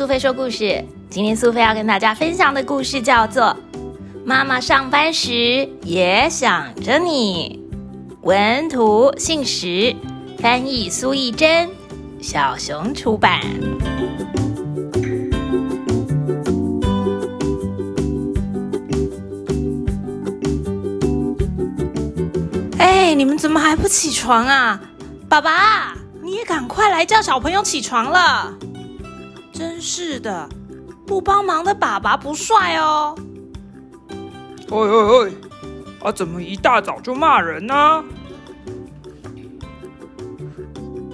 苏菲说故事。今天苏菲要跟大家分享的故事叫做《妈妈上班时也想着你》。文图姓石，翻译苏艺珍，小熊出版。哎，你们怎么还不起床啊？爸爸，你也赶快来叫小朋友起床了。真是的。不帮忙的爸爸不帅哦！哎哎哎！啊，怎么一大早就骂人呢？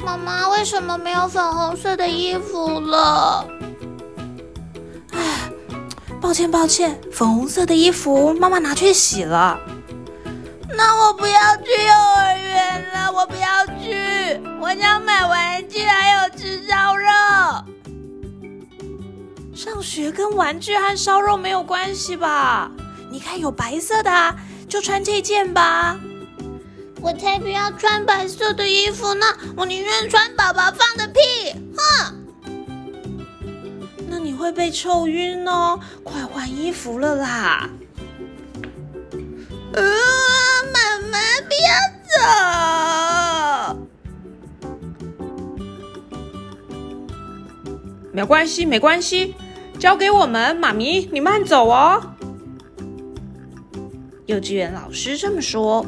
妈妈为什么没有粉红色的衣服了？哎，抱歉抱歉，粉红色的衣服妈妈拿去洗了。那我不要去幼儿跟玩具和烧肉没有关系吧？你看有白色的，就穿这件吧。我才不要穿白色的衣服呢！我宁愿穿宝宝放的屁！哼！那你会被臭晕哦！快换衣服了啦！呃，妈妈不要走！没关系，没关系。交给我们，妈咪，你慢走哦。幼稚园老师这么说。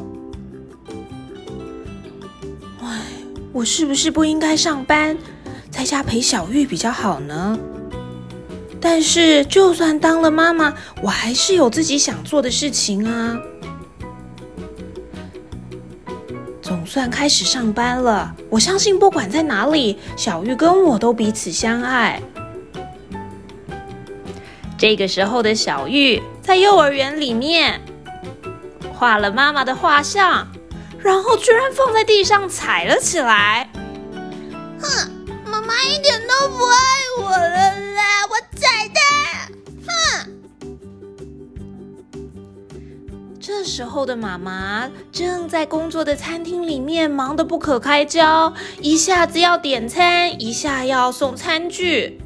唉，我是不是不应该上班，在家陪小玉比较好呢？但是，就算当了妈妈，我还是有自己想做的事情啊。总算开始上班了，我相信不管在哪里，小玉跟我都彼此相爱。这个时候的小玉在幼儿园里面画了妈妈的画像，然后居然放在地上踩了起来。哼，妈妈一点都不爱我了啦！我踩她！哼。这时候的妈妈正在工作的餐厅里面忙得不可开交，一下子要点餐，一下要送餐具。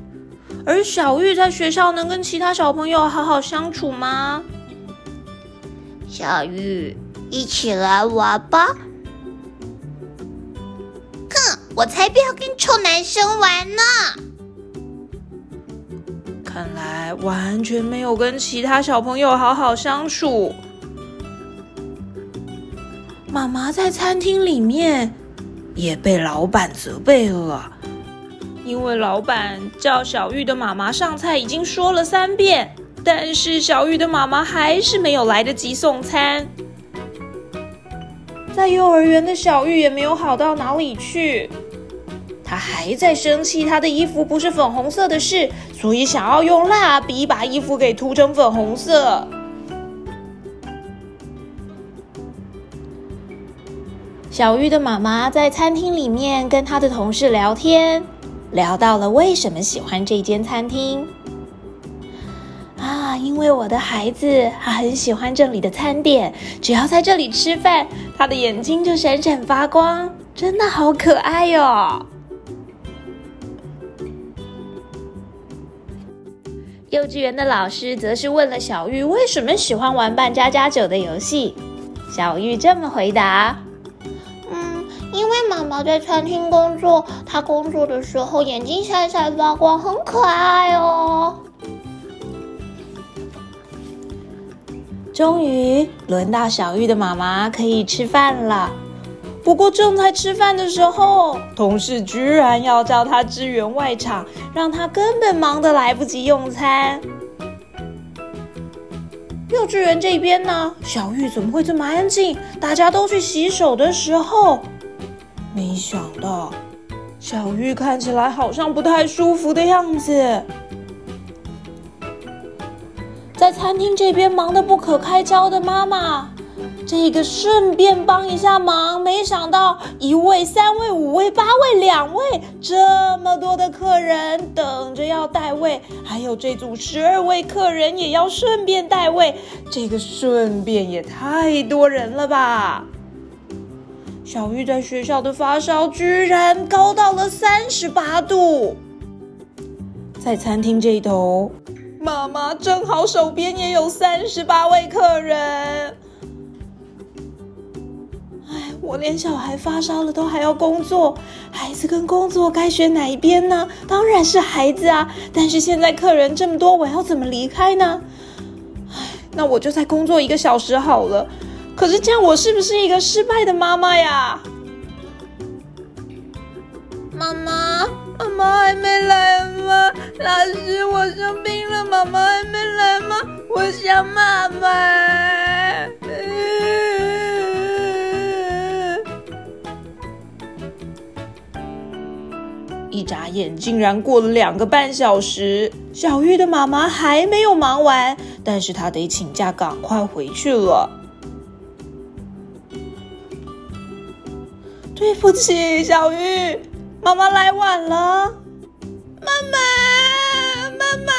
而小玉在学校能跟其他小朋友好好相处吗？小玉，一起来玩吧！哼，我才不要跟臭男生玩呢！看来完全没有跟其他小朋友好好相处。妈妈在餐厅里面也被老板责备了。因为老板叫小玉的妈妈上菜已经说了三遍，但是小玉的妈妈还是没有来得及送餐。在幼儿园的小玉也没有好到哪里去，她还在生气她的衣服不是粉红色的事，所以想要用蜡笔把衣服给涂成粉红色。小玉的妈妈在餐厅里面跟她的同事聊天。聊到了为什么喜欢这间餐厅啊？因为我的孩子他很喜欢这里的餐点，只要在这里吃饭，他的眼睛就闪闪发光，真的好可爱哟。幼稚园的老师则是问了小玉为什么喜欢玩扮家家酒的游戏，小玉这么回答。因为妈妈在餐厅工作，她工作的时候眼睛闪闪发光，很可爱哦。终于轮到小玉的妈妈可以吃饭了，不过正在吃饭的时候，同事居然要叫她支援外场，让她根本忙得来不及用餐。幼稚园这边呢，小玉怎么会这么安静？大家都去洗手的时候。没想到，小玉看起来好像不太舒服的样子，在餐厅这边忙得不可开交的妈妈，这个顺便帮一下忙。没想到一位、三位、五位、八位、两位，这么多的客人等着要带位，还有这组十二位客人也要顺便带位，这个顺便也太多人了吧！小玉在学校的发烧居然高到了三十八度，在餐厅这一头，妈妈正好手边也有三十八位客人。哎，我连小孩发烧了都还要工作，孩子跟工作该选哪一边呢？当然是孩子啊！但是现在客人这么多，我要怎么离开呢？哎，那我就再工作一个小时好了。可是这样，我是不是一个失败的妈妈呀？妈妈，妈妈还没来吗？老师，我生病了，妈妈还没来吗？我想妈妈。一眨眼，竟然过了两个半小时，小玉的妈妈还没有忙完，但是她得请假赶快回去了。对不起，小玉，妈妈来晚了。妈妈，妈妈，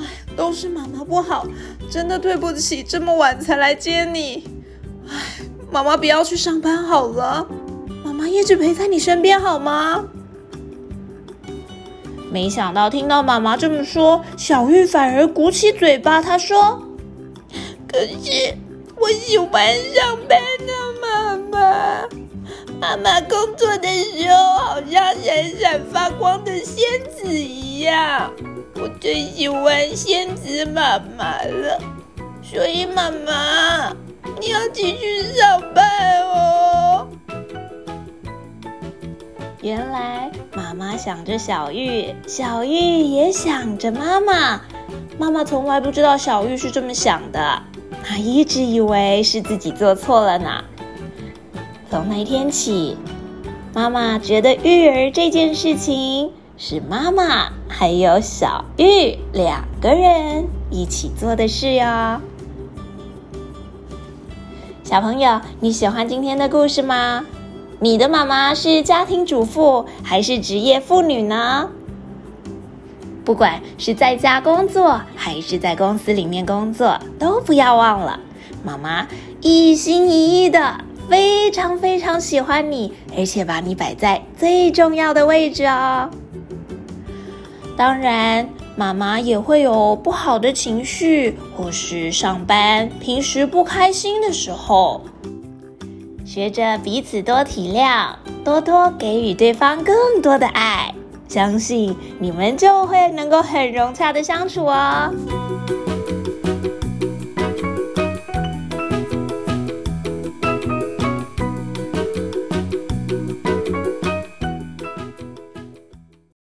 哎，都是妈妈不好，真的对不起，这么晚才来接你。哎，妈妈不要去上班好了，妈妈一直陪在你身边好吗？没想到听到妈妈这么说，小玉反而鼓起嘴巴，她说：“可是我喜欢上班的妈妈。妈妈工作的时候好像闪闪发光的仙子一样，我最喜欢仙子妈妈了。所以妈妈，你要继续上班哦。”原来妈妈想着小玉，小玉也想着妈妈。妈妈从来不知道小玉是这么想的，她一直以为是自己做错了呢。从那天起，妈妈觉得育儿这件事情是妈妈还有小玉两个人一起做的事哟。小朋友，你喜欢今天的故事吗？你的妈妈是家庭主妇还是职业妇女呢？不管是在家工作还是在公司里面工作，都不要忘了，妈妈一心一意的，非常非常喜欢你，而且把你摆在最重要的位置哦。当然，妈妈也会有不好的情绪，或是上班平时不开心的时候。学着彼此多体谅，多多给予对方更多的爱，相信你们就会能够很融洽的相处哦。